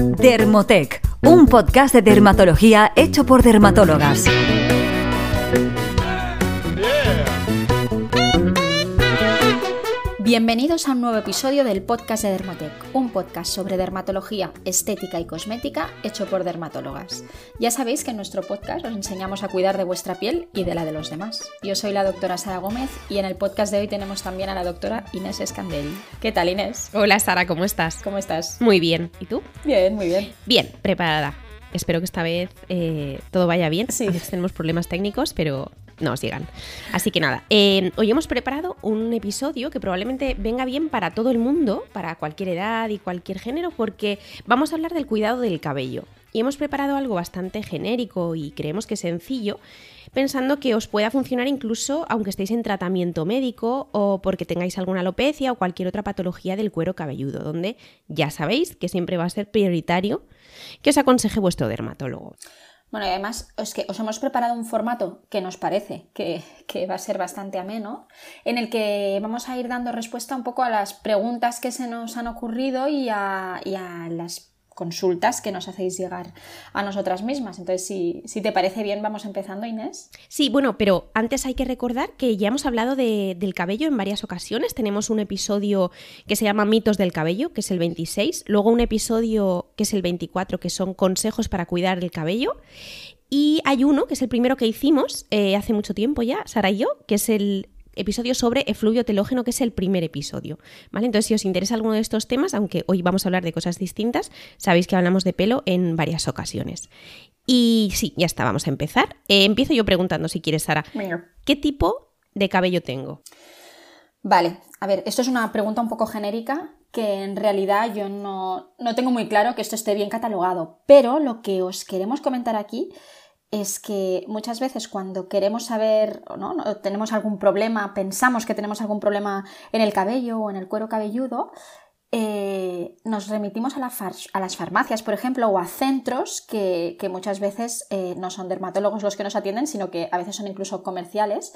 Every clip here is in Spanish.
Dermotec, un podcast de dermatología hecho por dermatólogas. Bienvenidos a un nuevo episodio del podcast de Dermotec, un podcast sobre dermatología, estética y cosmética hecho por dermatólogas. Ya sabéis que en nuestro podcast os enseñamos a cuidar de vuestra piel y de la de los demás. Yo soy la doctora Sara Gómez y en el podcast de hoy tenemos también a la doctora Inés Escandelli. ¿Qué tal Inés? Hola Sara, ¿cómo estás? ¿Cómo estás? Muy bien. ¿Y tú? Bien, muy bien. Bien, preparada. Espero que esta vez eh, todo vaya bien. Sí. A veces tenemos problemas técnicos, pero nos llegan. Así que nada, eh, hoy hemos preparado un episodio que probablemente venga bien para todo el mundo, para cualquier edad y cualquier género, porque vamos a hablar del cuidado del cabello. Y hemos preparado algo bastante genérico y creemos que sencillo, pensando que os pueda funcionar incluso aunque estéis en tratamiento médico o porque tengáis alguna alopecia o cualquier otra patología del cuero cabelludo, donde ya sabéis que siempre va a ser prioritario que os aconseje vuestro dermatólogo. Bueno, y además es que os hemos preparado un formato que nos parece que, que, va a ser bastante ameno, en el que vamos a ir dando respuesta un poco a las preguntas que se nos han ocurrido y a, y a las consultas que nos hacéis llegar a nosotras mismas. Entonces, si, si, te parece bien, vamos empezando, Inés. Sí, bueno, pero antes hay que recordar que ya hemos hablado de, del cabello en varias ocasiones. Tenemos un episodio que se llama Mitos del cabello, que es el 26, luego un episodio que es el 24, que son consejos para cuidar el cabello. Y hay uno, que es el primero que hicimos eh, hace mucho tiempo ya, Sara y yo, que es el episodio sobre efluvio telógeno, que es el primer episodio. ¿vale? Entonces, si os interesa alguno de estos temas, aunque hoy vamos a hablar de cosas distintas, sabéis que hablamos de pelo en varias ocasiones. Y sí, ya está, vamos a empezar. Eh, empiezo yo preguntando, si quieres, Sara. ¿Qué tipo de cabello tengo? Vale, a ver, esto es una pregunta un poco genérica que en realidad yo no, no tengo muy claro que esto esté bien catalogado, pero lo que os queremos comentar aquí es que muchas veces cuando queremos saber o ¿no? tenemos algún problema, pensamos que tenemos algún problema en el cabello o en el cuero cabelludo, eh, nos remitimos a, la a, las farmacias, por ejemplo, o a centros que, que muchas veces eh, no son dermatólogos los que nos atienden, sino que a veces son incluso comerciales,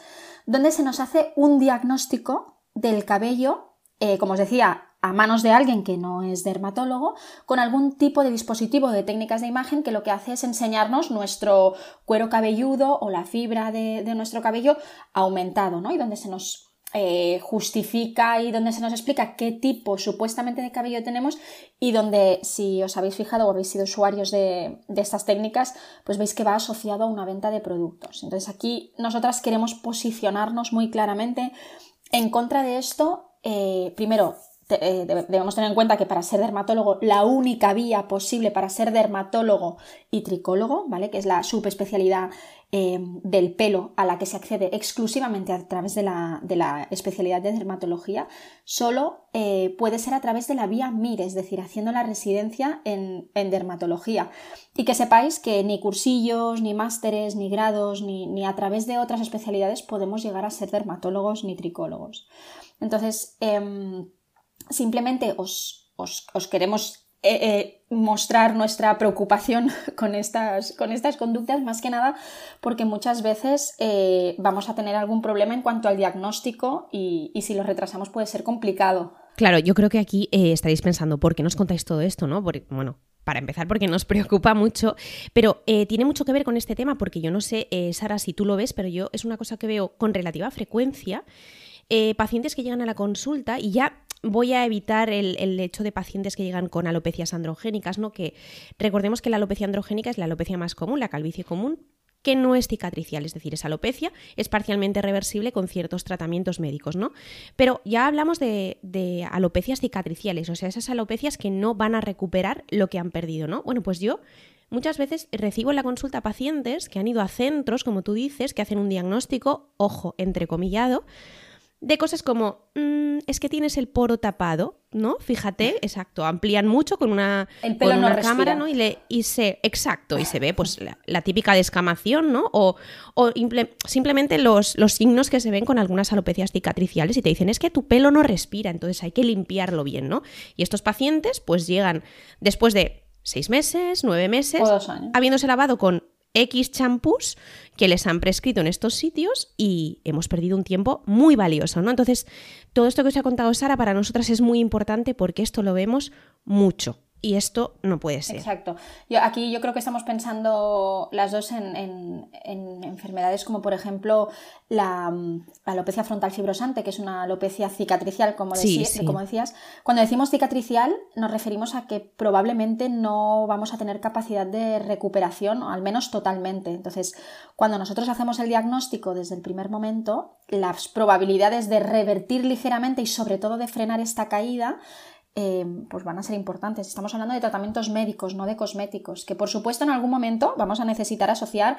donde se nos hace un diagnóstico del cabello, eh, como os decía, a manos de alguien que no es dermatólogo, con algún tipo de dispositivo de técnicas de imagen que lo que hace es enseñarnos nuestro cuero cabelludo o la fibra de, nuestro cabello aumentado, ¿no? Y donde se nos eh, justifica y donde se nos explica qué tipo supuestamente de cabello tenemos y donde, si os habéis fijado o habéis sido usuarios de, de estas técnicas, pues veis que va asociado a una venta de productos. Entonces aquí nosotras queremos posicionarnos muy claramente en contra de esto. Eh, primero, eh, debemos tener en cuenta que para ser dermatólogo la única vía posible para ser dermatólogo y tricólogo, ¿vale? Que es la subespecialidad eh, del pelo a la que se accede exclusivamente a través de la, de la especialidad de dermatología, solo puede ser a través de la vía MIR, es decir, haciendo la residencia en, en dermatología. Y que sepáis que ni cursillos, ni másteres, ni grados, ni, ni a través de otras especialidades podemos llegar a ser dermatólogos ni tricólogos. Entonces, eh, simplemente os, os, os queremos eh, eh, mostrar nuestra preocupación con estas, con estas conductas, más que nada porque muchas veces eh, vamos a tener algún problema en cuanto al diagnóstico y, y, si lo retrasamos puede ser complicado. Claro, yo creo que aquí estaréis pensando, ¿por qué nos contáis todo esto? ¿no? Porque, bueno, para empezar, porque nos preocupa mucho, pero tiene mucho que ver con este tema, porque yo no sé, Sara, si tú lo ves, pero yo es una cosa que veo con relativa frecuencia. Eh, pacientes que llegan a la consulta y ya voy a evitar el, el, hecho de pacientes que llegan con alopecias androgénicas, ¿no? Que recordemos que la alopecia androgénica es la alopecia más común, la calvicie común, que no es cicatricial, es decir, es alopecia, es parcialmente reversible con ciertos tratamientos médicos, ¿no? Pero ya hablamos de, de, alopecias cicatriciales, o sea, esas alopecias que no van a recuperar lo que han perdido, ¿no? Bueno, pues yo muchas veces recibo en la consulta pacientes que han ido a centros, como tú dices, que hacen un diagnóstico, ojo, entrecomillado, de cosas como, mmm, es que tienes el poro tapado, ¿no? Fíjate, exacto, amplían mucho con una, el pelo con una cámara, ¿no? Y, le, y se, exacto, y se ve pues la, la típica descamación, ¿no? O, o imple, simplemente los, los, signos que se ven con algunas alopecias cicatriciales y te dicen, es que tu pelo no respira, entonces hay que limpiarlo bien, ¿no? Y estos pacientes pues llegan después de seis meses, nueve meses, o dos años. habiéndose lavado con X champús que les han prescrito en estos sitios y hemos perdido un tiempo muy valioso, ¿no? Entonces, todo esto que os ha contado Sara para nosotras es muy importante porque esto lo vemos mucho. Y esto no puede ser. Exacto. Yo, aquí yo creo que estamos pensando las dos en, enfermedades como por ejemplo la, alopecia frontal fibrosante, que es una alopecia cicatricial, como, como decías. Cuando decimos cicatricial nos referimos a que probablemente no vamos a tener capacidad de recuperación, al menos totalmente. Entonces, cuando nosotros hacemos el diagnóstico desde el primer momento, las probabilidades de revertir ligeramente y sobre todo de frenar esta caída Em, pues van a ser importantes. Estamos hablando de tratamientos médicos, no de cosméticos, que por supuesto en algún momento vamos a necesitar asociar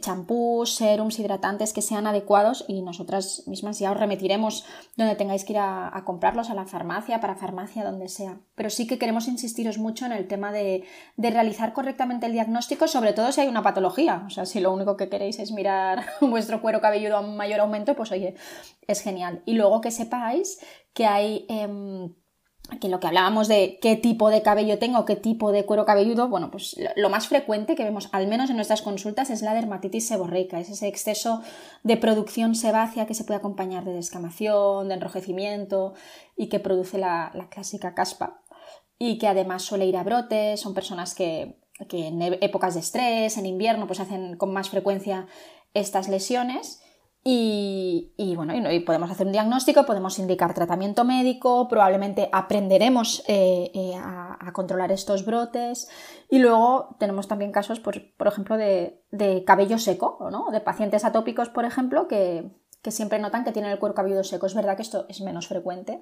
champús, serums, hidratantes que sean adecuados y nosotras mismas ya os remitiremos donde tengáis que ir a, comprarlos, a la farmacia, para farmacia, donde sea. Pero sí que queremos insistiros mucho en el tema de, de realizar correctamente el diagnóstico, sobre todo si hay una patología. O sea, si lo único que queréis es mirar vuestro cuero cabelludo a un mayor aumento, pues oye, es genial. Y luego que sepáis que hay... Em, que lo que hablábamos de qué tipo de cabello tengo, qué tipo de cuero cabelludo, bueno, pues lo más frecuente que vemos, al menos en nuestras consultas, es la dermatitis seborreica, es ese exceso de producción sebácea que se puede acompañar de descamación, de enrojecimiento y que produce la, clásica caspa. Y que además suele ir a brotes, son personas que, que en épocas de estrés, en invierno, pues hacen con más frecuencia estas lesiones y, bueno, y, podemos hacer un diagnóstico, podemos indicar tratamiento médico, probablemente aprenderemos eh, eh, a, controlar estos brotes. Y luego tenemos también casos, por, por ejemplo, de, de, cabello seco, ¿no? de pacientes atópicos, por ejemplo, que, que siempre notan que tienen el cuero cabelludo seco. Es verdad que esto es menos frecuente,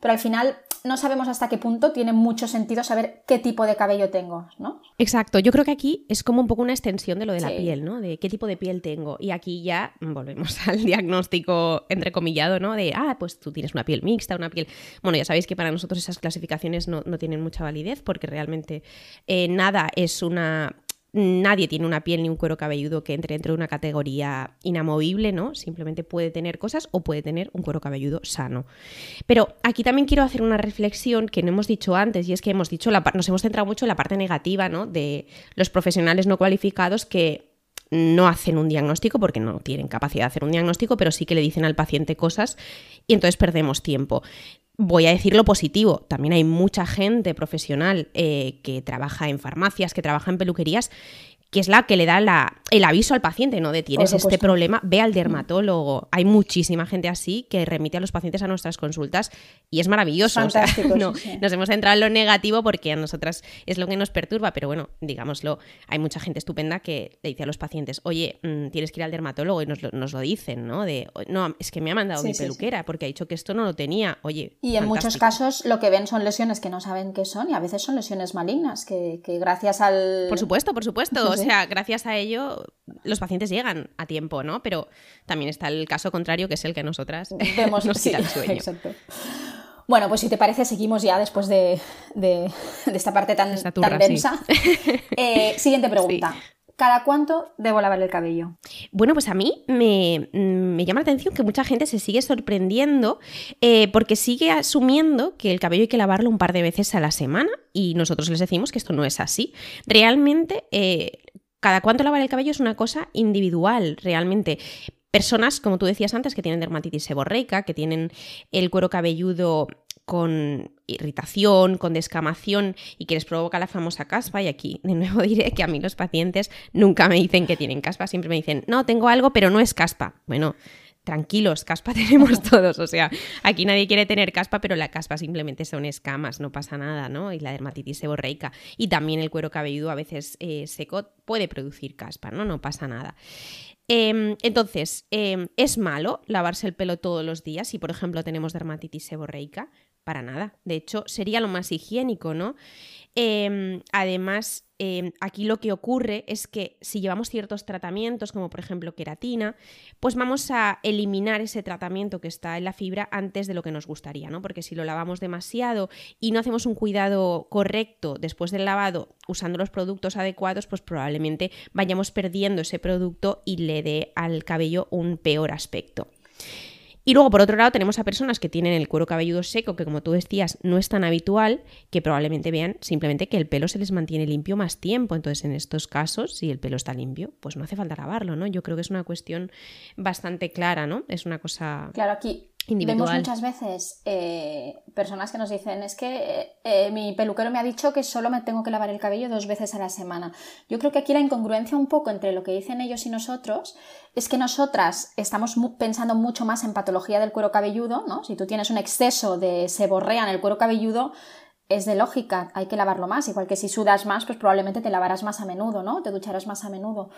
pero al final no sabemos hasta qué punto tiene mucho sentido saber qué tipo de cabello tengo, ¿no? Exacto, yo creo que aquí es como un poco una extensión de lo de la piel, ¿no? De qué tipo de piel tengo. Y aquí ya volvemos al diagnóstico entrecomillado, ¿no? De, ah, pues tú tienes una piel mixta, una piel... Bueno, ya sabéis que para nosotros esas clasificaciones no, tienen mucha validez porque realmente eh, nada es una Nadie tiene una piel ni un cuero cabelludo que entre dentro de una categoría inamovible, ¿no? Simplemente puede tener cosas o puede tener un cuero cabelludo sano. Pero aquí también quiero hacer una reflexión que no hemos dicho antes, y es que hemos dicho, nos hemos centrado mucho en la parte negativa, ¿no? De los profesionales no cualificados que no hacen un diagnóstico porque no tienen capacidad de hacer un diagnóstico, pero sí que le dicen al paciente cosas y entonces perdemos tiempo voy a decir lo positivo. También hay mucha gente profesional eh, que trabaja en farmacias, que trabaja en peluquerías, que es la que le da el aviso al paciente, ¿no? De tienes este problema, ve al dermatólogo. Hay muchísima gente así que remite a los pacientes a nuestras consultas y es maravilloso. Nos hemos centrado en lo negativo porque a nosotras es lo que nos perturba, pero bueno, digámoslo, hay mucha gente estupenda que le dice a los pacientes, oye, mm, tienes que ir al dermatólogo y nos lo, dicen, ¿no? De, no, es que me ha mandado mi peluquera porque ha dicho que esto no lo tenía. Oye, y en muchos casos lo que ven son lesiones que no saben qué son y a veces son lesiones malignas que, que gracias al... Por supuesto, por supuesto. O sea, gracias a ello los pacientes llegan a tiempo, ¿no? Pero también está el caso contrario, que es el que nosotras Vemos, nos quita el sueño. Exacto. Bueno, pues si te parece, seguimos ya después de, esta parte tan, densa. Eh, siguiente pregunta. ¿Cada cuánto debo lavar el cabello? Bueno, pues a mí me, llama la atención que mucha gente se sigue sorprendiendo eh, porque sigue asumiendo que el cabello hay que lavarlo un par de veces a la semana y nosotros les decimos que esto no es así. Realmente eh, cada cuánto lavar el cabello es una cosa individual, realmente. Personas, como tú decías antes, que tienen dermatitis seborreica, que tienen el cuero cabelludo con irritación, con descamación y que les provoca la famosa caspa. Y aquí de nuevo diré que a mí los pacientes nunca me dicen que tienen caspa, siempre me dicen, no, tengo algo, pero no es caspa. Bueno, tranquilos, caspa tenemos todos, o sea, aquí nadie quiere tener caspa, pero la caspa simplemente son escamas, no pasa nada, ¿no? Y la dermatitis seborreica y también el cuero cabelludo a veces eh, seco puede producir caspa, ¿no? No pasa nada. Em, entonces, em, ¿es malo lavarse el pelo todos los días si, por ejemplo, tenemos dermatitis seborreica? Para nada. De hecho, sería lo más higiénico, ¿no? Em, además, em, aquí lo que ocurre es que si llevamos ciertos tratamientos, como por ejemplo queratina, pues vamos a eliminar ese tratamiento que está en la fibra antes de lo que nos gustaría, ¿no? Porque si lo lavamos demasiado y no hacemos un cuidado correcto después del lavado usando los productos adecuados, pues probablemente vayamos perdiendo ese producto y le dé al cabello un peor aspecto. Y luego, por otro lado, tenemos a personas que tienen el cuero cabelludo seco, que como tú decías, no es tan habitual, que probablemente vean simplemente que el pelo se les mantiene limpio más tiempo. Entonces, en estos casos, si el pelo está limpio, pues no hace falta lavarlo, ¿no? Yo creo que es una cuestión bastante clara, ¿no? Es una cosa... Claro, aquí Vemos muchas veces eh, personas que nos dicen, es que eh, eh, mi peluquero me ha dicho que solo me tengo que lavar el cabello dos veces a la semana. Yo creo que aquí la incongruencia un poco entre lo que dicen ellos y nosotros es que nosotras estamos pensando mucho más en patología del cuero cabelludo, ¿no? Si tú tienes un exceso de seborrea en el cuero cabelludo, es de lógica, hay que lavarlo más, igual que si sudas más, pues probablemente te lavarás más a menudo, ¿no? Te ducharás más a menudo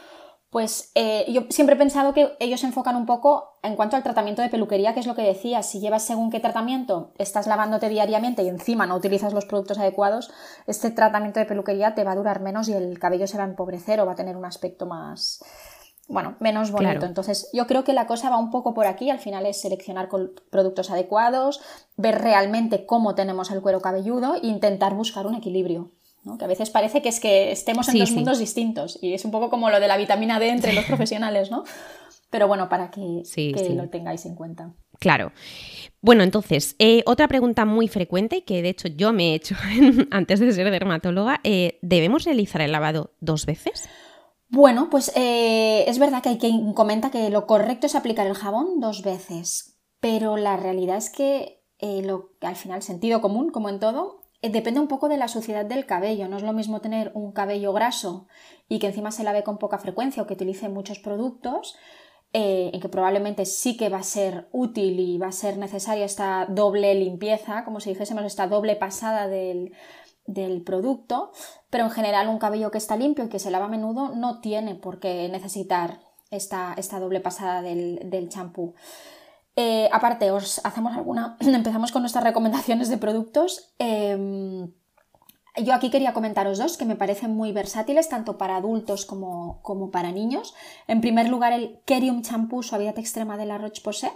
pues eh, yo siempre he pensado que ellos se enfocan un poco en cuanto al tratamiento de peluquería, que es lo que decía, si llevas según qué tratamiento, estás lavándote diariamente y encima no utilizas los productos adecuados, este tratamiento de peluquería te va a durar menos y el cabello se va a empobrecer o va a tener un aspecto más, bueno, menos bonito. Entonces, yo creo que la cosa va un poco por aquí, al final es seleccionar productos adecuados, ver realmente cómo tenemos el cuero cabelludo e intentar buscar un equilibrio. Que a veces parece que es que estemos en dos mundos distintos y es un poco como lo de la vitamina D entre los profesionales, ¿no? Pero bueno, para que, lo tengáis en cuenta. Claro. Bueno, entonces, eh, otra pregunta muy frecuente y que de hecho yo me he hecho antes de ser dermatóloga, eh, ¿debemos realizar el lavado dos veces? Bueno, pues eh, es verdad que hay quien comenta que lo correcto es aplicar el jabón dos veces, pero la realidad es que lo, al final sentido común, como en todo, depende un poco de la suciedad del cabello. No es lo mismo tener un cabello graso y que encima se lave con poca frecuencia o que utilice muchos productos, eh, en que probablemente sí que va a ser útil y va a ser necesaria esta doble limpieza, como si dijésemos esta doble pasada del, producto, pero en general un cabello que está limpio y que se lava a menudo no tiene por qué necesitar esta, esta doble pasada del champú. Eh, aparte, os hacemos alguna. Empezamos con nuestras recomendaciones de productos. Em, yo aquí quería comentaros dos que me parecen muy versátiles, tanto para adultos como, como para niños. En primer lugar, el Kerium Shampoo Suavidad Extrema de la Roche-Posay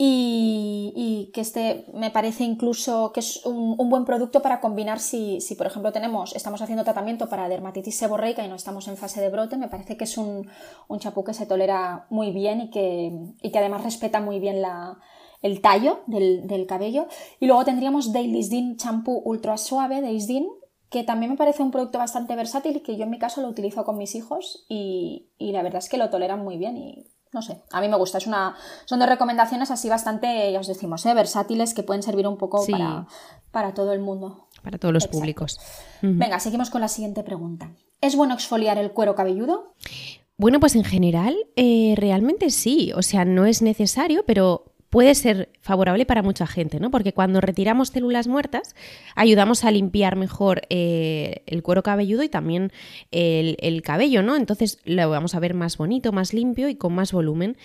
y, que este me parece incluso que es un, buen producto para combinar si, si, por ejemplo, tenemos, estamos haciendo tratamiento para dermatitis seborreica y no estamos en fase de brote, me parece que es un, un que se tolera muy bien y que, y que además respeta muy bien la, el tallo del, del, cabello. Y luego tendríamos Daily Skin Champú Ultra Suave de Isdin, que también me parece un producto bastante versátil y que yo en mi caso lo utilizo con mis hijos y, y la verdad es que lo toleran muy bien y no sé, a mí me gusta. Es una, son dos recomendaciones así bastante, ya os decimos, ¿eh? versátiles que pueden servir un poco para, todo el mundo. Para todos los públicos. Venga, seguimos con la siguiente pregunta. ¿Es bueno exfoliar el cuero cabelludo? Bueno, pues en general, eh, realmente sí. O sea, no es necesario, pero puede ser favorable para mucha gente, ¿no? Porque cuando retiramos células muertas, ayudamos a limpiar mejor eh, el cuero cabelludo y también el, el, cabello, ¿no? Entonces lo vamos a ver más bonito, más limpio y con más volumen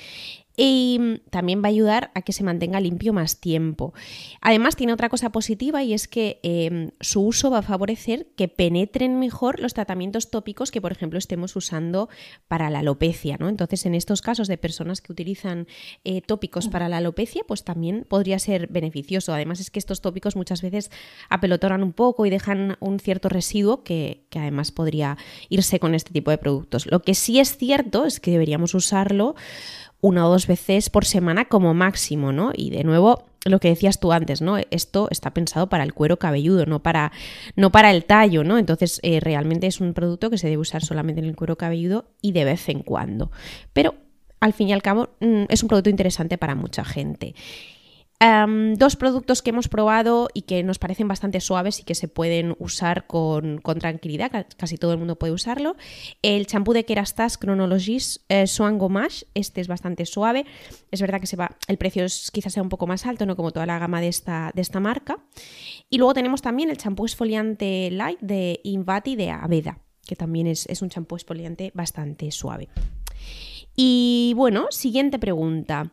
y mm, también va a ayudar a que se mantenga limpio más tiempo. Además, tiene otra cosa positiva y es que em, su uso va a favorecer que penetren mejor los tratamientos tópicos que, por ejemplo, estemos usando para la alopecia. ¿no? Entonces, en estos casos de personas que utilizan eh, tópicos para la alopecia, pues también podría ser beneficioso. Además, es que estos tópicos muchas veces apelotonan un poco y dejan un cierto residuo que, que además podría irse con este tipo de productos. Lo que sí es cierto es que deberíamos usarlo una o dos veces por semana como máximo, ¿no? Y de nuevo, lo que decías tú antes, ¿no? Esto está pensado para el cuero cabelludo, no para, no para el tallo, ¿no? Entonces, eh, realmente es un producto que se debe usar solamente en el cuero cabelludo y de vez en cuando. Pero, al fin y al cabo, mm, es un producto interesante para mucha gente dos productos que hemos probado y que nos parecen bastante suaves y que se pueden usar con, tranquilidad, casi todo el mundo puede usarlo. El champú de Kerastase Chronologies eh, Gommage, este es bastante suave. Es verdad que se va, el precio es, quizás sea un poco más alto, no como toda la gama de esta, de esta marca. Y luego tenemos también el champú exfoliante light de Invati de Aveda, que también es, es un champú exfoliante bastante suave. Y bueno, siguiente pregunta.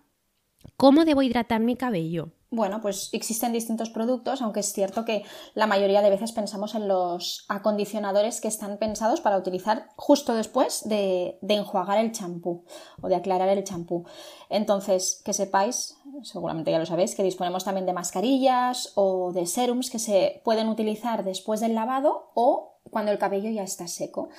¿Cómo debo hidratar mi cabello? Bueno, pues existen distintos productos, aunque es cierto que la mayoría de veces pensamos en los acondicionadores que están pensados para utilizar justo después de, enjuagar el champú o de aclarar el champú. Entonces, que sepáis, seguramente ya lo sabéis, que disponemos también de mascarillas o de serums que se pueden utilizar después del lavado o cuando el cabello ya está seco.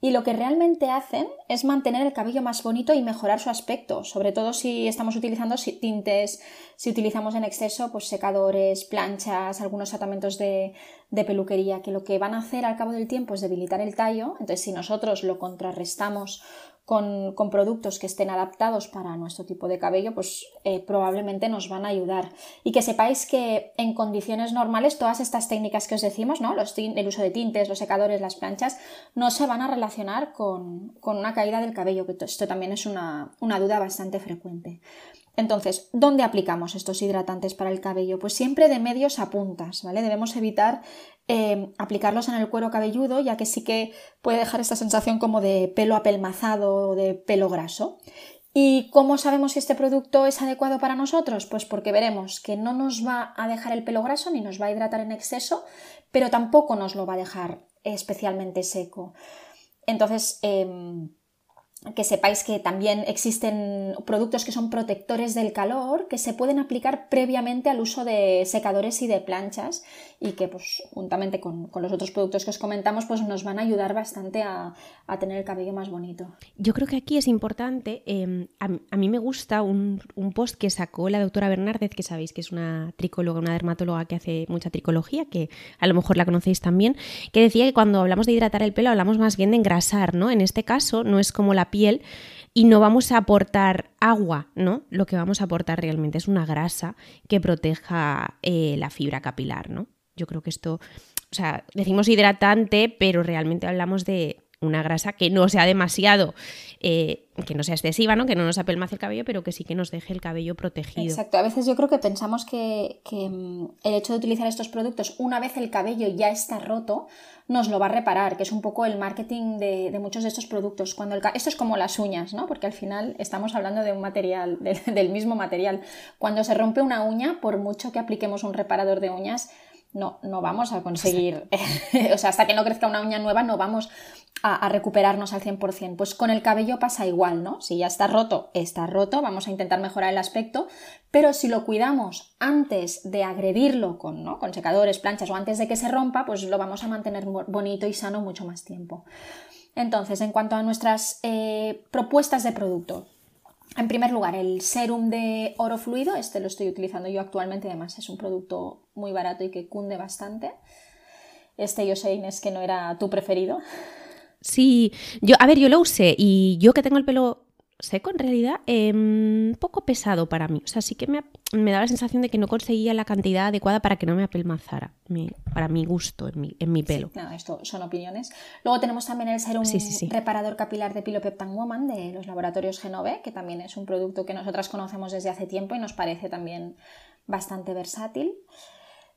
Y lo que realmente hacen es mantener el cabello más bonito y mejorar su aspecto, sobre todo si estamos utilizando tintes, si utilizamos en exceso pues secadores, planchas, algunos tratamientos de, de peluquería, que lo que van a hacer al cabo del tiempo es debilitar el tallo, entonces si nosotros lo contrarrestamos con, productos que estén adaptados para nuestro tipo de cabello, pues eh, probablemente nos van a ayudar. Y que sepáis que en condiciones normales todas estas técnicas que os decimos, ¿no? El uso de tintes, los secadores, las planchas, no se van a relacionar con, una caída del cabello, que esto también es una, una duda bastante frecuente. Entonces, ¿dónde aplicamos estos hidratantes para el cabello? Pues siempre de medios a puntas, ¿vale? Debemos evitar eh, aplicarlos en el cuero cabelludo, ya que sí que puede dejar esta sensación como de pelo apelmazado o de pelo graso. ¿Y cómo sabemos si este producto es adecuado para nosotros? Pues porque veremos que no nos va a dejar el pelo graso ni nos va a hidratar en exceso, pero tampoco nos lo va a dejar especialmente seco. Entonces, em, que sepáis que también existen productos que son protectores del calor que se pueden aplicar previamente al uso de secadores y de planchas y que pues juntamente con, los otros productos que os comentamos pues nos van a ayudar bastante a, tener el cabello más bonito. Yo creo que aquí es importante, em, a, mí me gusta un, post que sacó la doctora Bernárdez, que sabéis que es una tricóloga, una dermatóloga que hace mucha tricología, que a lo mejor la conocéis también, que decía que cuando hablamos de hidratar el pelo hablamos más bien de engrasar, ¿no? En este caso no es como la piel y no vamos a aportar agua, ¿no? Lo que vamos a aportar realmente es una grasa que proteja eh, la fibra capilar, ¿no? Yo creo que esto, o sea, decimos hidratante, pero realmente hablamos de una grasa que no sea demasiado, eh, que no sea excesiva, ¿no? que no nos apelmace el cabello, pero que sí que nos deje el cabello protegido. Exacto, a veces yo creo que pensamos que, mm, el hecho de utilizar estos productos una vez el cabello ya está roto, nos lo va a reparar, que es un poco el marketing de, muchos de estos productos. Cuando el, esto es como las uñas, ¿no? porque al final estamos hablando de un material, del mismo material. Cuando se rompe una uña, por mucho que apliquemos un reparador de uñas, no, no vamos a conseguir, o sea, hasta que no crezca una uña nueva no vamos a, recuperarnos al 100%. Pues con el cabello pasa igual, ¿no? Si ya está roto, está roto, vamos a intentar mejorar el aspecto, pero si lo cuidamos antes de agredirlo con, ¿no? con secadores, planchas o antes de que se rompa, pues lo vamos a mantener bonito y sano mucho más tiempo. Entonces, en cuanto a nuestras eh, propuestas de producto, en primer lugar, el serum de oro fluido, este lo estoy utilizando yo actualmente, además es un producto muy barato y que cunde bastante. Este yo sé, Inés, que no era tu preferido. Sí, yo, a ver, yo lo usé y yo que tengo el pelo seco en realidad, em, poco pesado para mí. O sea, sí que me, me da la sensación de que no conseguía la cantidad adecuada para que no me apelmazara, para mi gusto, en mi, en mi pelo. Sí, esto son opiniones. Luego tenemos también el serum reparador capilar de Pilopeptan Woman de los laboratorios Genove, que también es un producto que nosotras conocemos desde hace tiempo y nos parece también bastante versátil.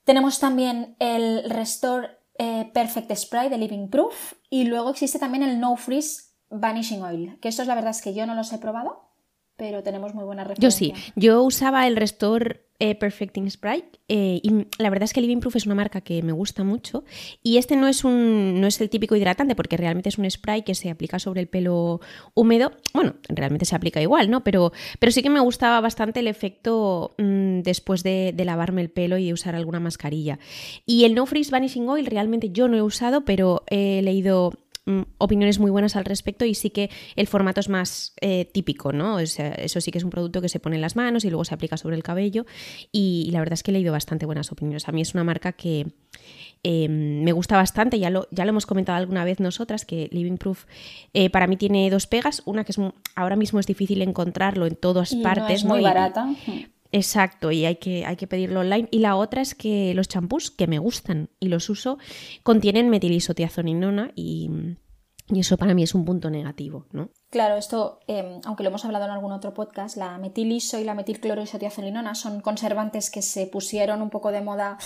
Tenemos también el Restore eh, Perfect Spray de Living Proof y luego existe también el No Freeze Vanishing Oil, que estos la verdad es que yo no los he probado, pero tenemos muy buena referencia. Yo sí, yo usaba el Restore eh, Perfecting Spray eh, y la verdad es que Living Proof es una marca que me gusta mucho y este no es un no es el típico hidratante porque realmente es un spray que se aplica sobre el pelo húmedo. Bueno realmente se aplica igual no pero pero sí que me gustaba bastante el efecto mm, después de, lavarme el pelo y de usar alguna mascarilla. Y el No Freeze Vanishing Oil realmente yo no he usado pero he leído Mm, opiniones muy buenas al respecto y sí que el formato es más eh, típico, ¿no? eso sí que es un producto que se pone en las manos y luego se aplica sobre el cabello y, la verdad es que he leído bastante buenas opiniones. A mí es una marca que em, me gusta bastante, ya lo, ya lo hemos comentado alguna vez nosotras, que Living Proof eh, para mí tiene dos pegas, una que es ahora mismo es difícil encontrarlo en todas partes. es muy barata. Exacto, y hay que, hay que pedirlo online. Y la otra es que los champús que me gustan y los uso contienen metilisotiazoninona y, y eso para mí es un punto negativo, ¿no? Claro, esto, em, aunque lo hemos hablado en algún otro podcast, la metiliso y la metilcloroisothiazolinona son conservantes que se pusieron un poco de moda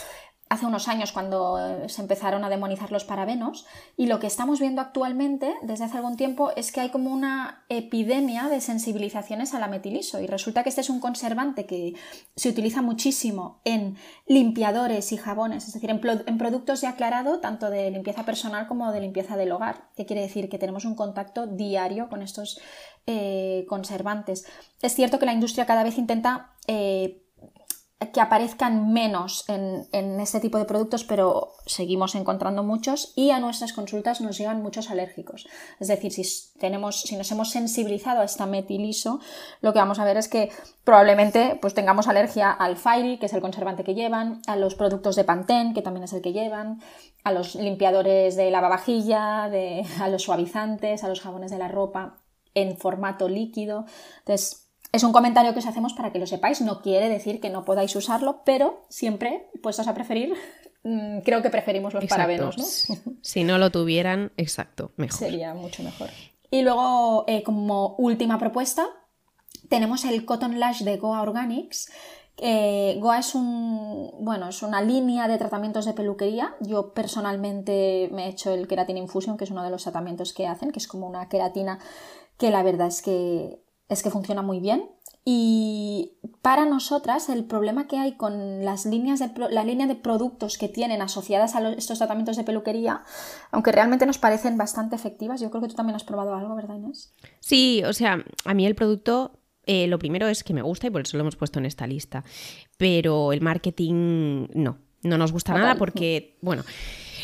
hace unos años cuando eh, se empezaron a demonizar los parabenos y lo que estamos viendo actualmente desde hace algún tiempo es que hay como una epidemia de sensibilizaciones a la metiliso y resulta que este es un conservante que se utiliza muchísimo en limpiadores y jabones, es decir, en, productos de aclarado tanto de limpieza personal como de limpieza del hogar, que quiere decir que tenemos un contacto diario con estos eh, conservantes. Es cierto que la industria cada vez intenta eh, que aparezcan menos en, este tipo de productos, pero seguimos encontrando muchos y a nuestras consultas nos llegan muchos alérgicos. Es decir, si, tenemos, si nos hemos sensibilizado a esta metiliso, lo que vamos a ver es que probablemente pues, tengamos alergia al Fairy, que es el conservante que llevan, a los productos de Pantene, que también es el que llevan, a los limpiadores de lavavajilla, de, a los suavizantes, a los jabones de la ropa en formato líquido. Entonces, es un comentario que os hacemos para que lo sepáis, no quiere decir que no podáis usarlo, pero siempre puestos a preferir, mm, creo que preferimos los parabenos, ¿no? Si no lo tuvieran, exacto, mejor. Sería mucho mejor. Y luego, eh, como última propuesta, tenemos el Cotton Lash de Goa Organics. Goa es un bueno, es una línea de tratamientos de peluquería. Yo personalmente me he hecho el Keratin Infusion, que es uno de los tratamientos que hacen, que es como una queratina que la verdad es que es que funciona muy bien. Y para nosotras el problema que hay con las líneas de la línea de productos que tienen asociadas a estos tratamientos de peluquería, aunque realmente nos parecen bastante efectivas, yo creo que tú también has probado algo, ¿verdad Inés? Sí, o sea, a mí el producto eh, lo primero es que me gusta y por eso lo hemos puesto en esta lista, pero el marketing no, no nos gusta nada porque, bueno,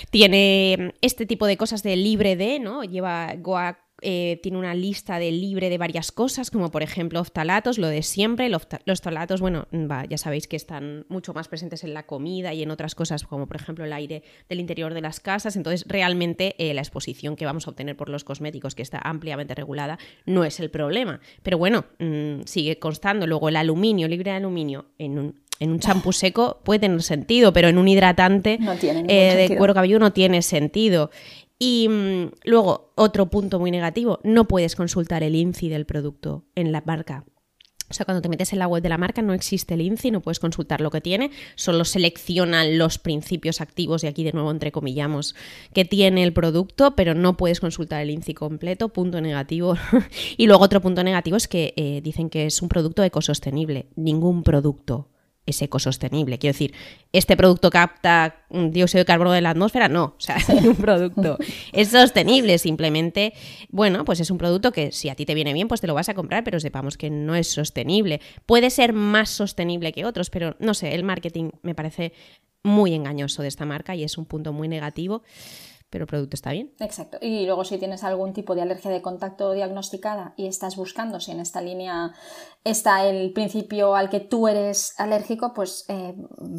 tiene este tipo de cosas de libre de, ¿no? Lleva Goa eh, tiene una lista de libre de varias cosas, como por ejemplo oftalatos, lo de siempre. Los oftalatos, bueno, ya sabéis que están mucho más presentes en la comida y en otras cosas, como por ejemplo el aire del interior de las casas. Entonces, realmente eh, la exposición que vamos a obtener por los cosméticos, que está ampliamente regulada, no es el problema. Pero bueno, mm, sigue constando. Luego el aluminio, libre de aluminio, en un en un champú seco puede tener sentido, pero en un hidratante eh, de cuero cabelludo no tiene sentido. Y mm, luego, otro punto muy negativo, no puedes consultar el INCI del producto en la marca. O sea, cuando te metes en la web de la marca no existe el INCI, no puedes consultar lo que tiene, solo seleccionan los principios activos, y aquí de nuevo entrecomillamos, que tiene el producto, pero no puedes consultar el INCI completo, punto negativo. y luego otro punto negativo es que eh, dicen que es un producto ecosostenible. Ningún producto es ecosostenible. Quiero decir, ¿este producto capta dióxido de carbono de la atmósfera? No, o sea, es un producto es sostenible, simplemente, bueno, pues es un producto que si a ti te viene bien, pues te lo vas a comprar, pero sepamos que no es sostenible. Puede ser más sostenible que otros, pero no sé, el marketing me parece muy engañoso de esta marca y es un punto muy negativo pero el producto está bien. Exacto. Y luego si tienes algún tipo de alergia de contacto diagnosticada y estás buscando si en esta línea está el principio al que tú eres alérgico, pues eh,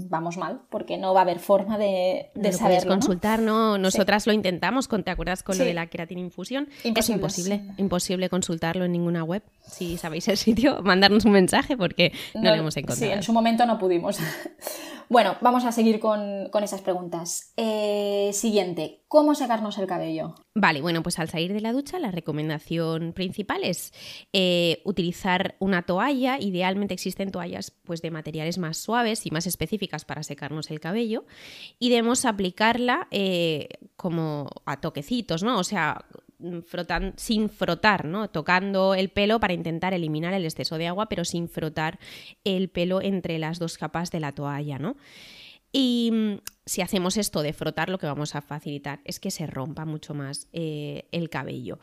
vamos mal, porque no va a haber forma de, de saberlo. consultar, ¿no? Nosotras lo intentamos, ¿te acuerdas con lo de la queratina infusión? es imposible, imposible consultarlo en ninguna web. Si sabéis el sitio, mandarnos un mensaje porque no, lo hemos encontrado. Sí, en su momento no pudimos. bueno, vamos a seguir con, esas preguntas. Eh, siguiente, ¿cómo secarnos el cabello? Vale, bueno, pues al salir de la ducha la recomendación principal es eh, utilizar una toalla. Idealmente existen toallas pues, de materiales más suaves y más específicas para secarnos el cabello y debemos aplicarla eh, como a toquecitos, ¿no? O sea, sin frotar, ¿no? Tocando el pelo para intentar eliminar el exceso de agua, pero sin frotar el pelo entre las dos capas de la toalla, ¿no? Y si hacemos esto de frotar, lo que vamos a facilitar es que se rompa mucho más eh, el cabello.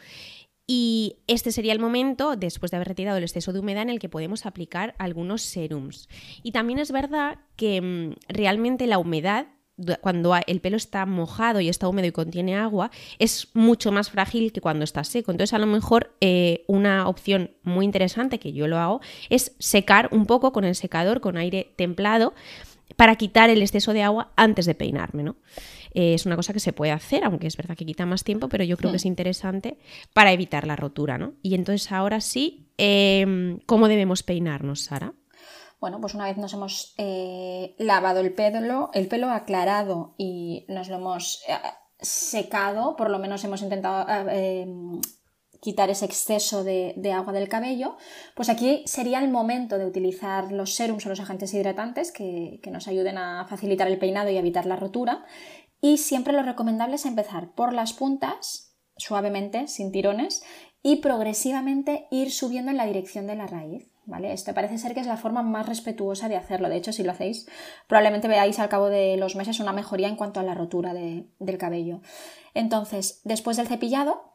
Y este sería el momento, después de haber retirado el exceso de humedad, en el que podemos aplicar algunos serums. Y también es verdad que mm, realmente la humedad cuando el pelo está mojado y está húmedo y contiene agua, es mucho más frágil que cuando está seco. Entonces, a lo mejor eh, una opción muy interesante, que yo lo hago, es secar un poco con el secador, con aire templado, para quitar el exceso de agua antes de peinarme, ¿no? Eh, es una cosa que se puede hacer, aunque es verdad que quita más tiempo, pero yo creo que es interesante para evitar la rotura, ¿no? Y entonces ahora sí, em, ¿cómo debemos peinarnos, Sara? Bueno, pues una vez nos hemos eh, lavado el pelo, el pelo aclarado y nos lo hemos eh, secado, por lo menos hemos intentado em, quitar ese exceso de, agua del cabello, pues aquí sería el momento de utilizar los serums o los agentes hidratantes que, que nos ayuden a facilitar el peinado y evitar la rotura. Y siempre lo recomendable es empezar por las puntas, suavemente, sin tirones, y progresivamente ir subiendo en la dirección de la raíz. ¿vale? Esto parece ser que es la forma más respetuosa de hacerlo. De hecho, si lo hacéis, probablemente veáis al cabo de los meses una mejoría en cuanto a la rotura del cabello. Entonces, después del cepillado,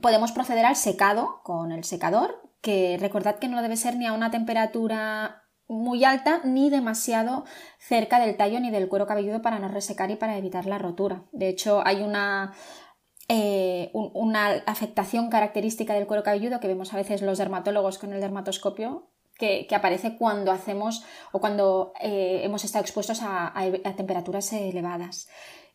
podemos proceder al secado con el secador, que recordad que no debe ser ni a una temperatura muy alta ni demasiado cerca del tallo ni del cuero cabelludo para no resecar y para evitar la rotura. De hecho, hay una, eh, una afectación característica del cuero cabelludo que vemos a veces los dermatólogos con el dermatoscopio que, aparece cuando hacemos o cuando eh, hemos estado expuestos a, temperaturas elevadas.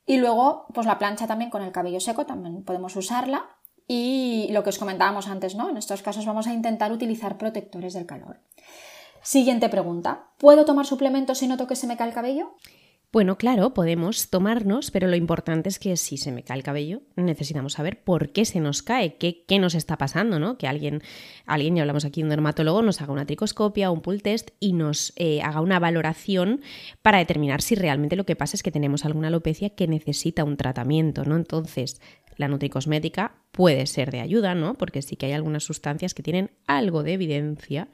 Y luego, pues la plancha también con el cabello seco, también podemos usarla. Y lo que os comentábamos antes, ¿no? En estos casos vamos a intentar utilizar protectores del calor. Siguiente pregunta. ¿Puedo tomar suplementos si noto que se me cae el cabello? Bueno, claro, podemos tomarnos, pero lo importante es que si se me cae el cabello, necesitamos saber por qué se nos cae, qué, qué nos está pasando, ¿no? Que alguien, alguien, ya hablamos aquí de un dermatólogo, nos haga una tricoscopia, un pull test y nos eh, haga una valoración para determinar si realmente lo que pasa es que tenemos alguna alopecia que necesita un tratamiento, ¿no? Entonces, la nutricosmética puede ser de ayuda, ¿no? Porque sí que hay algunas sustancias que tienen algo de evidencia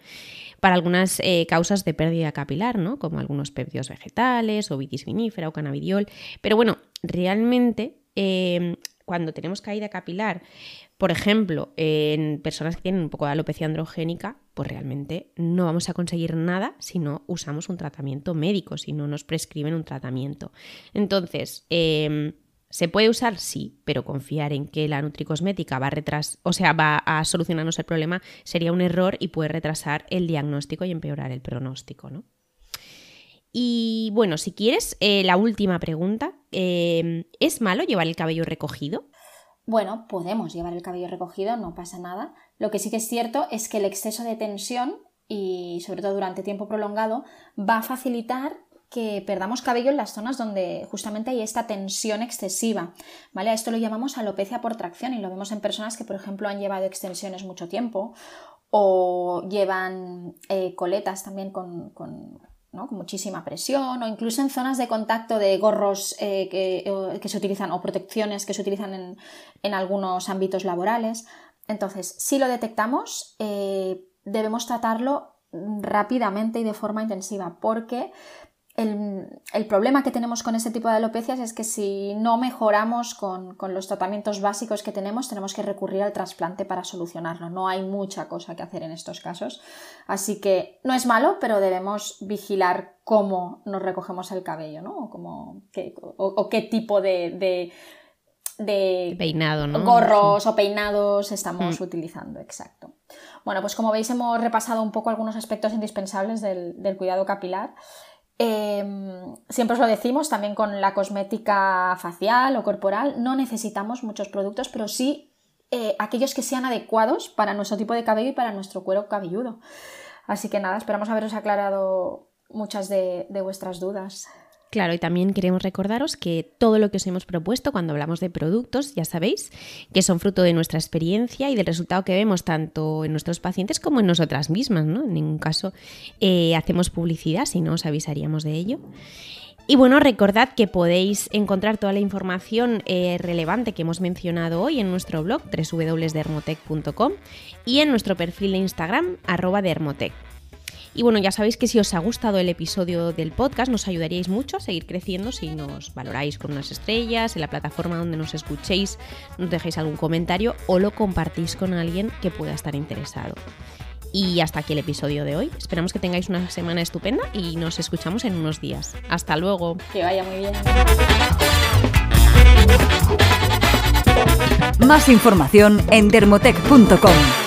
para algunas eh, causas de pérdida capilar, ¿no? Como algunos péptidos vegetales, o vitis vinífera o cannabidiol. Pero bueno, realmente em, cuando tenemos caída capilar, por ejemplo, en personas que tienen un poco de alopecia androgénica, pues realmente no vamos a conseguir nada si no usamos un tratamiento médico, si no nos prescriben un tratamiento. Entonces, eh, ¿Se puede usar? Sí, pero confiar en que la nutricosmética va a retras o sea, va a solucionarnos el problema sería un error y puede retrasar el diagnóstico y empeorar el pronóstico, ¿no? Y bueno, si quieres, eh, la última pregunta. Em, ¿Es malo llevar el cabello recogido? Bueno, podemos llevar el cabello recogido, no pasa nada. Lo que sí que es cierto es que el exceso de tensión y sobre todo durante tiempo prolongado va a facilitar que perdamos cabello en las zonas donde justamente hay esta tensión excesiva. ¿vale? A esto lo llamamos alopecia por tracción y lo vemos en personas que, por ejemplo, han llevado extensiones mucho tiempo o llevan eh, coletas también con, muchísima presión o incluso en zonas de contacto de gorros eh, que, se utilizan o protecciones que se utilizan en, en algunos ámbitos laborales. Entonces, si lo detectamos, eh, debemos tratarlo rápidamente y de forma intensiva porque el, problema que tenemos con este tipo de alopecias es que si no mejoramos con, los tratamientos básicos que tenemos, tenemos que recurrir al trasplante para solucionarlo. No hay mucha cosa que hacer en estos casos. Así que no es malo, pero debemos vigilar cómo nos recogemos el cabello, ¿no? O, qué, o, qué tipo de, de, peinado, ¿no? gorros o peinados estamos mm. utilizando, exacto. Bueno, pues como veis hemos repasado un poco algunos aspectos indispensables del, del cuidado capilar. Em, siempre os lo decimos también con la cosmética facial o corporal, no necesitamos muchos productos, pero sí eh, aquellos que sean adecuados para nuestro tipo de cabello y para nuestro cuero cabelludo. Así que nada, esperamos haberos aclarado muchas de vuestras dudas. Claro, y también queremos recordaros que todo lo que os hemos propuesto cuando hablamos de productos, ya sabéis, que son fruto de nuestra experiencia y del resultado que vemos tanto en nuestros pacientes como en nosotras mismas, ¿no? En ningún caso eh, hacemos publicidad, si no os avisaríamos de ello. Y bueno, recordad que podéis encontrar toda la información eh, relevante que hemos mencionado hoy en nuestro blog www.dermotech.com y en nuestro perfil de Instagram arroba. Y bueno, ya sabéis que si os ha gustado el episodio del podcast, nos ayudaríais mucho a seguir creciendo si nos valoráis con unas estrellas, en la plataforma donde nos escuchéis, nos dejéis algún comentario o lo compartís con alguien que pueda estar interesado. Y hasta aquí el episodio de hoy. Esperamos que tengáis una semana estupenda y nos escuchamos en unos días. Hasta luego. Que vaya muy bien. Más información en dermotech.com.